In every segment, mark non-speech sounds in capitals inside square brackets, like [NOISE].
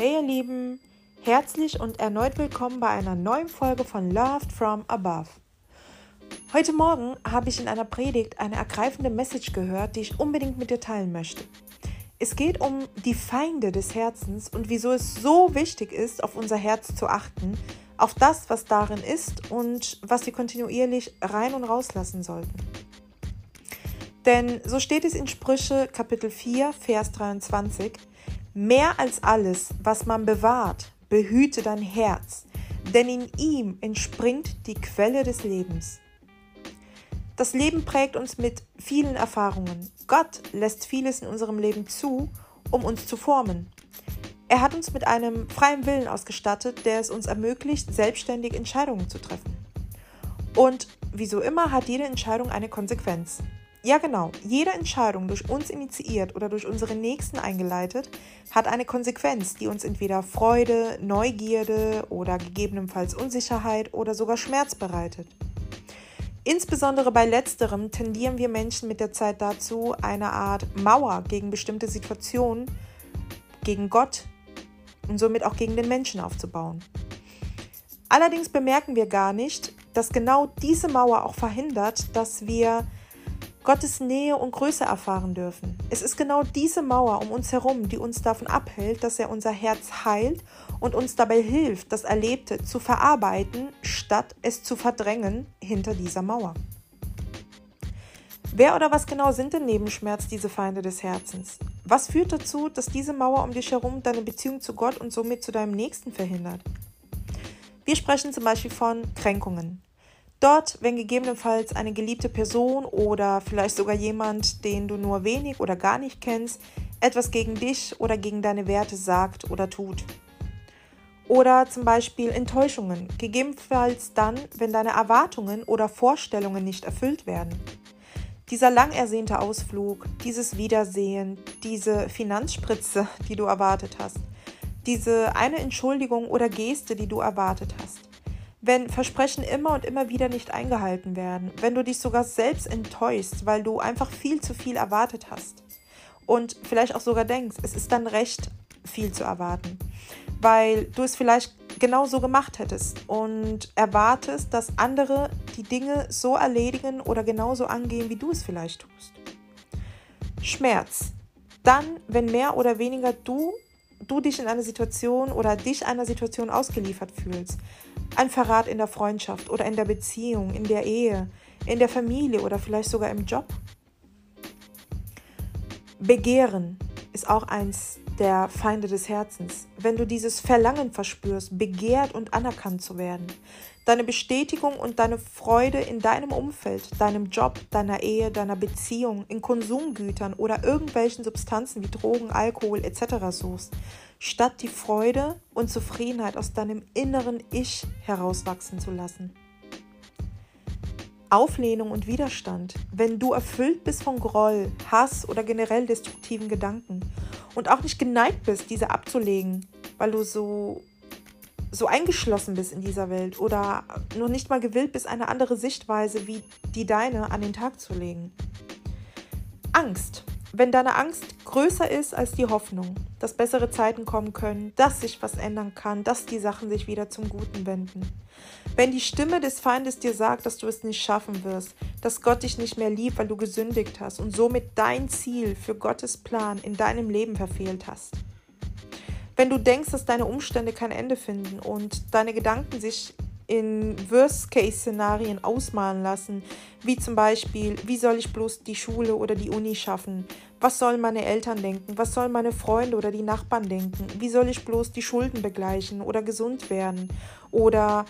Hey ihr Lieben, herzlich und erneut willkommen bei einer neuen Folge von Loved from Above. Heute Morgen habe ich in einer Predigt eine ergreifende Message gehört, die ich unbedingt mit dir teilen möchte. Es geht um die Feinde des Herzens und wieso es so wichtig ist, auf unser Herz zu achten, auf das, was darin ist und was wir kontinuierlich rein und rauslassen sollten. Denn so steht es in Sprüche Kapitel 4, Vers 23, Mehr als alles, was man bewahrt, behüte dein Herz, denn in ihm entspringt die Quelle des Lebens. Das Leben prägt uns mit vielen Erfahrungen. Gott lässt vieles in unserem Leben zu, um uns zu formen. Er hat uns mit einem freien Willen ausgestattet, der es uns ermöglicht, selbstständig Entscheidungen zu treffen. Und wie so immer hat jede Entscheidung eine Konsequenz. Ja, genau. Jede Entscheidung durch uns initiiert oder durch unsere Nächsten eingeleitet, hat eine Konsequenz, die uns entweder Freude, Neugierde oder gegebenenfalls Unsicherheit oder sogar Schmerz bereitet. Insbesondere bei letzterem tendieren wir Menschen mit der Zeit dazu, eine Art Mauer gegen bestimmte Situationen, gegen Gott und somit auch gegen den Menschen aufzubauen. Allerdings bemerken wir gar nicht, dass genau diese Mauer auch verhindert, dass wir Gottes Nähe und Größe erfahren dürfen. Es ist genau diese Mauer um uns herum, die uns davon abhält, dass er unser Herz heilt und uns dabei hilft, das Erlebte zu verarbeiten, statt es zu verdrängen hinter dieser Mauer. Wer oder was genau sind denn neben Schmerz diese Feinde des Herzens? Was führt dazu, dass diese Mauer um dich herum deine Beziehung zu Gott und somit zu deinem Nächsten verhindert? Wir sprechen zum Beispiel von Kränkungen. Dort, wenn gegebenenfalls eine geliebte Person oder vielleicht sogar jemand, den du nur wenig oder gar nicht kennst, etwas gegen dich oder gegen deine Werte sagt oder tut. Oder zum Beispiel Enttäuschungen, gegebenenfalls dann, wenn deine Erwartungen oder Vorstellungen nicht erfüllt werden. Dieser lang ersehnte Ausflug, dieses Wiedersehen, diese Finanzspritze, [LAUGHS] die du erwartet hast, diese eine Entschuldigung oder Geste, die du erwartet hast wenn Versprechen immer und immer wieder nicht eingehalten werden, wenn du dich sogar selbst enttäuschst, weil du einfach viel zu viel erwartet hast und vielleicht auch sogar denkst, es ist dann recht, viel zu erwarten, weil du es vielleicht genau so gemacht hättest und erwartest, dass andere die Dinge so erledigen oder genauso angehen, wie du es vielleicht tust. Schmerz. Dann, wenn mehr oder weniger du, du dich in einer Situation oder dich einer Situation ausgeliefert fühlst, ein Verrat in der Freundschaft oder in der Beziehung, in der Ehe, in der Familie oder vielleicht sogar im Job. Begehren ist auch eins der Feinde des Herzens. Wenn du dieses Verlangen verspürst, begehrt und anerkannt zu werden, deine Bestätigung und deine Freude in deinem Umfeld, deinem Job, deiner Ehe, deiner Beziehung, in Konsumgütern oder irgendwelchen Substanzen wie Drogen, Alkohol etc. suchst, statt die Freude und Zufriedenheit aus deinem inneren Ich herauswachsen zu lassen. Auflehnung und Widerstand, wenn du erfüllt bist von Groll, Hass oder generell destruktiven Gedanken und auch nicht geneigt bist, diese abzulegen, weil du so so eingeschlossen bist in dieser Welt oder noch nicht mal gewillt bist, eine andere Sichtweise wie die deine an den Tag zu legen. Angst wenn deine Angst größer ist als die Hoffnung, dass bessere Zeiten kommen können, dass sich was ändern kann, dass die Sachen sich wieder zum Guten wenden. Wenn die Stimme des Feindes dir sagt, dass du es nicht schaffen wirst, dass Gott dich nicht mehr liebt, weil du gesündigt hast und somit dein Ziel für Gottes Plan in deinem Leben verfehlt hast. Wenn du denkst, dass deine Umstände kein Ende finden und deine Gedanken sich in Worst-Case-Szenarien ausmalen lassen, wie zum Beispiel, wie soll ich bloß die Schule oder die Uni schaffen? Was sollen meine Eltern denken? Was sollen meine Freunde oder die Nachbarn denken? Wie soll ich bloß die Schulden begleichen oder gesund werden? Oder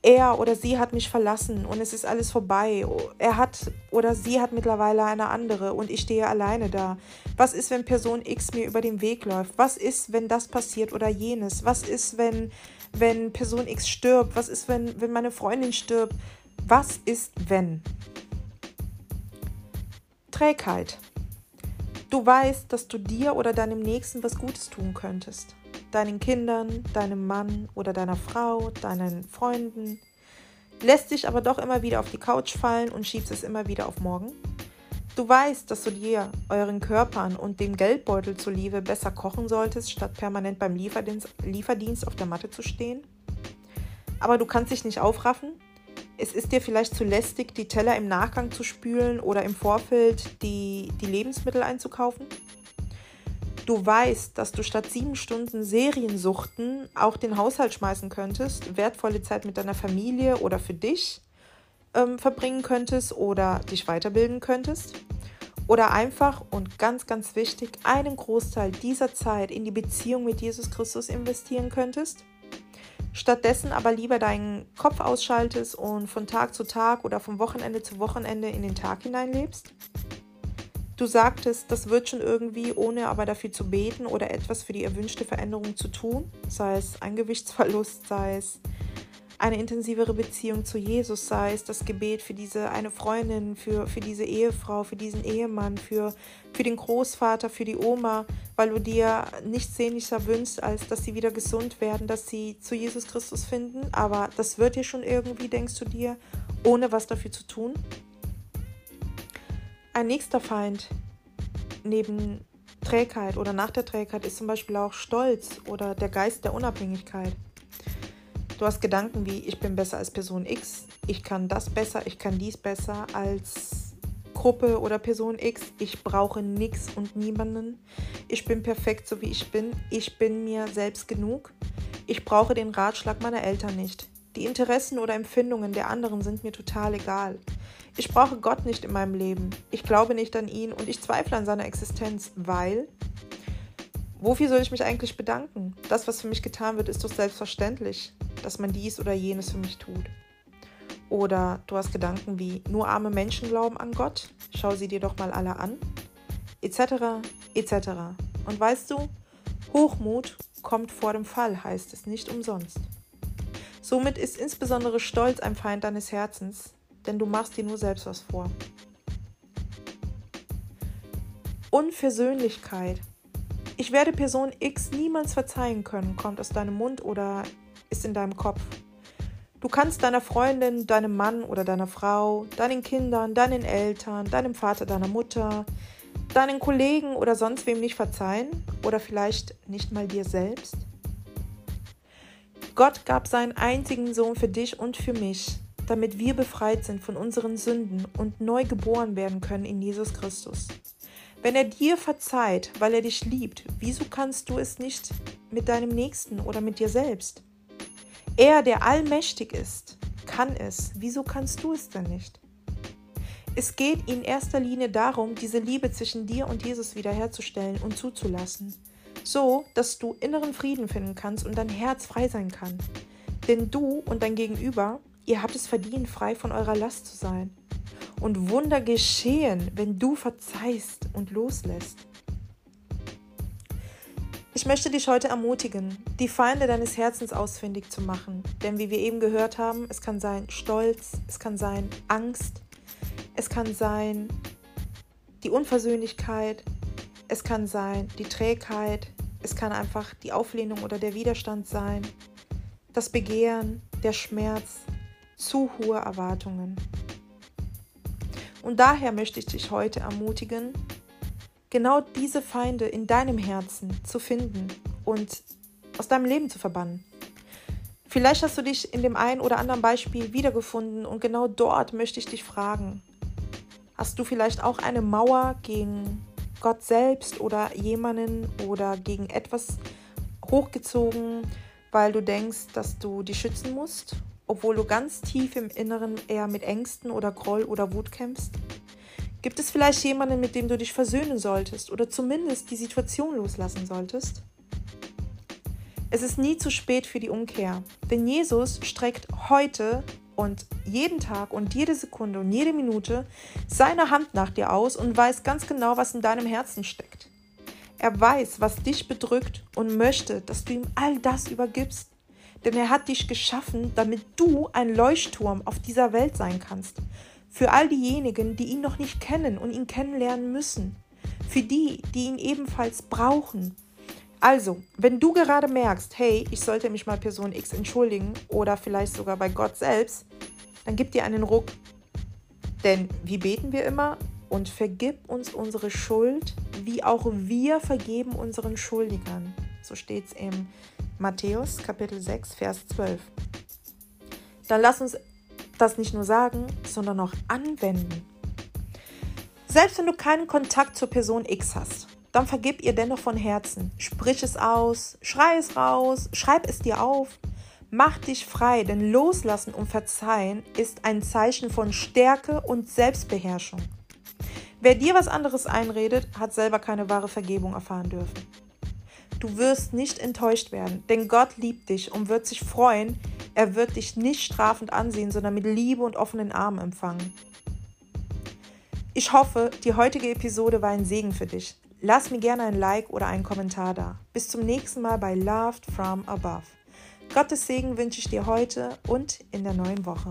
er oder sie hat mich verlassen und es ist alles vorbei. Er hat oder sie hat mittlerweile eine andere und ich stehe alleine da. Was ist, wenn Person X mir über den Weg läuft? Was ist, wenn das passiert oder jenes? Was ist, wenn wenn Person X stirbt? Was ist, wenn, wenn meine Freundin stirbt? Was ist, wenn? Trägheit. Du weißt, dass du dir oder deinem Nächsten was Gutes tun könntest. Deinen Kindern, deinem Mann oder deiner Frau, deinen Freunden. Lässt dich aber doch immer wieder auf die Couch fallen und schiebst es immer wieder auf morgen. Du weißt, dass du dir, euren Körpern und dem Geldbeutel zuliebe besser kochen solltest, statt permanent beim Lieferdienst, Lieferdienst auf der Matte zu stehen. Aber du kannst dich nicht aufraffen. Es ist dir vielleicht zu lästig, die Teller im Nachgang zu spülen oder im Vorfeld die, die Lebensmittel einzukaufen. Du weißt, dass du statt sieben Stunden Seriensuchten auch den Haushalt schmeißen könntest, wertvolle Zeit mit deiner Familie oder für dich ähm, verbringen könntest oder dich weiterbilden könntest. Oder einfach und ganz, ganz wichtig, einen Großteil dieser Zeit in die Beziehung mit Jesus Christus investieren könntest. Stattdessen aber lieber deinen Kopf ausschaltest und von Tag zu Tag oder vom Wochenende zu Wochenende in den Tag hineinlebst. Du sagtest, das wird schon irgendwie, ohne aber dafür zu beten oder etwas für die erwünschte Veränderung zu tun, sei es ein Gewichtsverlust, sei es eine intensivere Beziehung zu Jesus, sei es das Gebet für diese eine Freundin, für, für diese Ehefrau, für diesen Ehemann, für, für den Großvater, für die Oma, weil du dir nichts sehnlicher wünschst, als dass sie wieder gesund werden, dass sie zu Jesus Christus finden. Aber das wird dir schon irgendwie, denkst du dir, ohne was dafür zu tun. Ein nächster Feind neben Trägheit oder nach der Trägheit ist zum Beispiel auch Stolz oder der Geist der Unabhängigkeit. Du hast Gedanken wie, ich bin besser als Person X, ich kann das besser, ich kann dies besser als Gruppe oder Person X, ich brauche nichts und niemanden, ich bin perfekt so wie ich bin, ich bin mir selbst genug, ich brauche den Ratschlag meiner Eltern nicht. Die Interessen oder Empfindungen der anderen sind mir total egal. Ich brauche Gott nicht in meinem Leben. Ich glaube nicht an ihn und ich zweifle an seiner Existenz, weil wofür soll ich mich eigentlich bedanken? Das, was für mich getan wird, ist doch selbstverständlich dass man dies oder jenes für mich tut. Oder du hast Gedanken wie, nur arme Menschen glauben an Gott, schau sie dir doch mal alle an, etc., etc. Und weißt du, Hochmut kommt vor dem Fall, heißt es nicht umsonst. Somit ist insbesondere Stolz ein Feind deines Herzens, denn du machst dir nur selbst was vor. Unversöhnlichkeit. Ich werde Person X niemals verzeihen können, kommt aus deinem Mund oder ist in deinem Kopf. Du kannst deiner Freundin, deinem Mann oder deiner Frau, deinen Kindern, deinen Eltern, deinem Vater, deiner Mutter, deinen Kollegen oder sonst wem nicht verzeihen oder vielleicht nicht mal dir selbst. Gott gab seinen einzigen Sohn für dich und für mich, damit wir befreit sind von unseren Sünden und neu geboren werden können in Jesus Christus. Wenn er dir verzeiht, weil er dich liebt, wieso kannst du es nicht mit deinem Nächsten oder mit dir selbst? Er, der allmächtig ist, kann es. Wieso kannst du es denn nicht? Es geht in erster Linie darum, diese Liebe zwischen dir und Jesus wiederherzustellen und zuzulassen, so dass du inneren Frieden finden kannst und dein Herz frei sein kann. Denn du und dein Gegenüber, ihr habt es verdient, frei von eurer Last zu sein. Und Wunder geschehen, wenn du verzeihst und loslässt. Ich möchte dich heute ermutigen, die Feinde deines Herzens ausfindig zu machen. Denn wie wir eben gehört haben, es kann sein Stolz, es kann sein Angst, es kann sein die Unversöhnlichkeit, es kann sein die Trägheit, es kann einfach die Auflehnung oder der Widerstand sein, das Begehren, der Schmerz, zu hohe Erwartungen. Und daher möchte ich dich heute ermutigen, genau diese Feinde in deinem Herzen zu finden und aus deinem Leben zu verbannen. Vielleicht hast du dich in dem einen oder anderen Beispiel wiedergefunden und genau dort möchte ich dich fragen. Hast du vielleicht auch eine Mauer gegen Gott selbst oder jemanden oder gegen etwas hochgezogen, weil du denkst, dass du dich schützen musst, obwohl du ganz tief im Inneren eher mit Ängsten oder Groll oder Wut kämpfst? Gibt es vielleicht jemanden, mit dem du dich versöhnen solltest oder zumindest die Situation loslassen solltest? Es ist nie zu spät für die Umkehr, denn Jesus streckt heute und jeden Tag und jede Sekunde und jede Minute seine Hand nach dir aus und weiß ganz genau, was in deinem Herzen steckt. Er weiß, was dich bedrückt und möchte, dass du ihm all das übergibst. Denn er hat dich geschaffen, damit du ein Leuchtturm auf dieser Welt sein kannst für all diejenigen, die ihn noch nicht kennen und ihn kennenlernen müssen. Für die, die ihn ebenfalls brauchen. Also, wenn du gerade merkst, hey, ich sollte mich mal Person X entschuldigen oder vielleicht sogar bei Gott selbst, dann gib dir einen Ruck. Denn wie beten wir immer? und vergib uns unsere Schuld, wie auch wir vergeben unseren Schuldigern. So steht es im Matthäus Kapitel 6, Vers 12. Dann lass uns das nicht nur sagen, sondern auch anwenden. Selbst wenn du keinen Kontakt zur Person X hast, dann vergib ihr dennoch von Herzen. Sprich es aus, schrei es raus, schreib es dir auf. Mach dich frei, denn Loslassen und Verzeihen ist ein Zeichen von Stärke und Selbstbeherrschung. Wer dir was anderes einredet, hat selber keine wahre Vergebung erfahren dürfen. Du wirst nicht enttäuscht werden, denn Gott liebt dich und wird sich freuen. Er wird dich nicht strafend ansehen, sondern mit Liebe und offenen Armen empfangen. Ich hoffe, die heutige Episode war ein Segen für dich. Lass mir gerne ein Like oder einen Kommentar da. Bis zum nächsten Mal bei Loved from Above. Gottes Segen wünsche ich dir heute und in der neuen Woche.